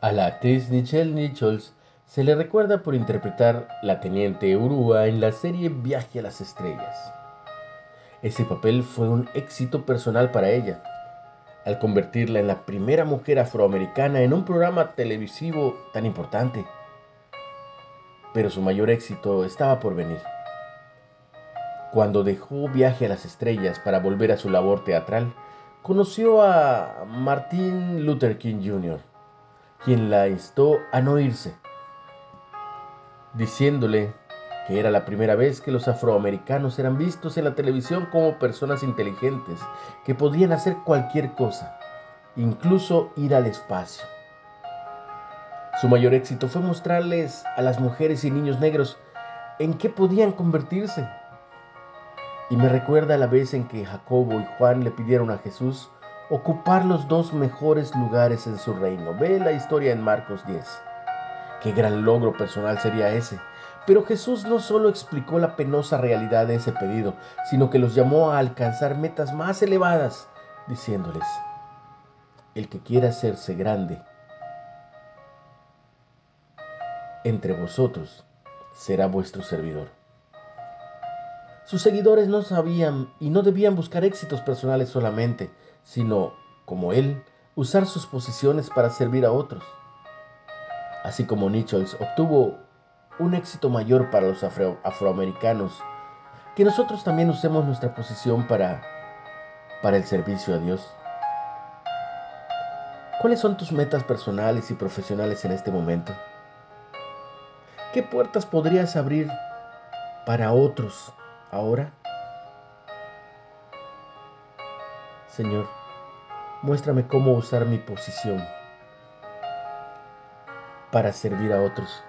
A la actriz Nichelle Nichols se le recuerda por interpretar la teniente Urua en la serie Viaje a las Estrellas. Ese papel fue un éxito personal para ella, al convertirla en la primera mujer afroamericana en un programa televisivo tan importante. Pero su mayor éxito estaba por venir. Cuando dejó Viaje a las Estrellas para volver a su labor teatral, conoció a Martin Luther King Jr., quien la instó a no irse, diciéndole que era la primera vez que los afroamericanos eran vistos en la televisión como personas inteligentes que podían hacer cualquier cosa, incluso ir al espacio. Su mayor éxito fue mostrarles a las mujeres y niños negros en qué podían convertirse. Y me recuerda la vez en que Jacobo y Juan le pidieron a Jesús ocupar los dos mejores lugares en su reino. Ve la historia en Marcos 10. Qué gran logro personal sería ese. Pero Jesús no solo explicó la penosa realidad de ese pedido, sino que los llamó a alcanzar metas más elevadas, diciéndoles, el que quiera hacerse grande entre vosotros será vuestro servidor. Sus seguidores no sabían y no debían buscar éxitos personales solamente, sino, como él, usar sus posiciones para servir a otros. Así como Nichols obtuvo un éxito mayor para los afroamericanos, que nosotros también usemos nuestra posición para, para el servicio a Dios. ¿Cuáles son tus metas personales y profesionales en este momento? ¿Qué puertas podrías abrir para otros ahora? Señor, muéstrame cómo usar mi posición para servir a otros.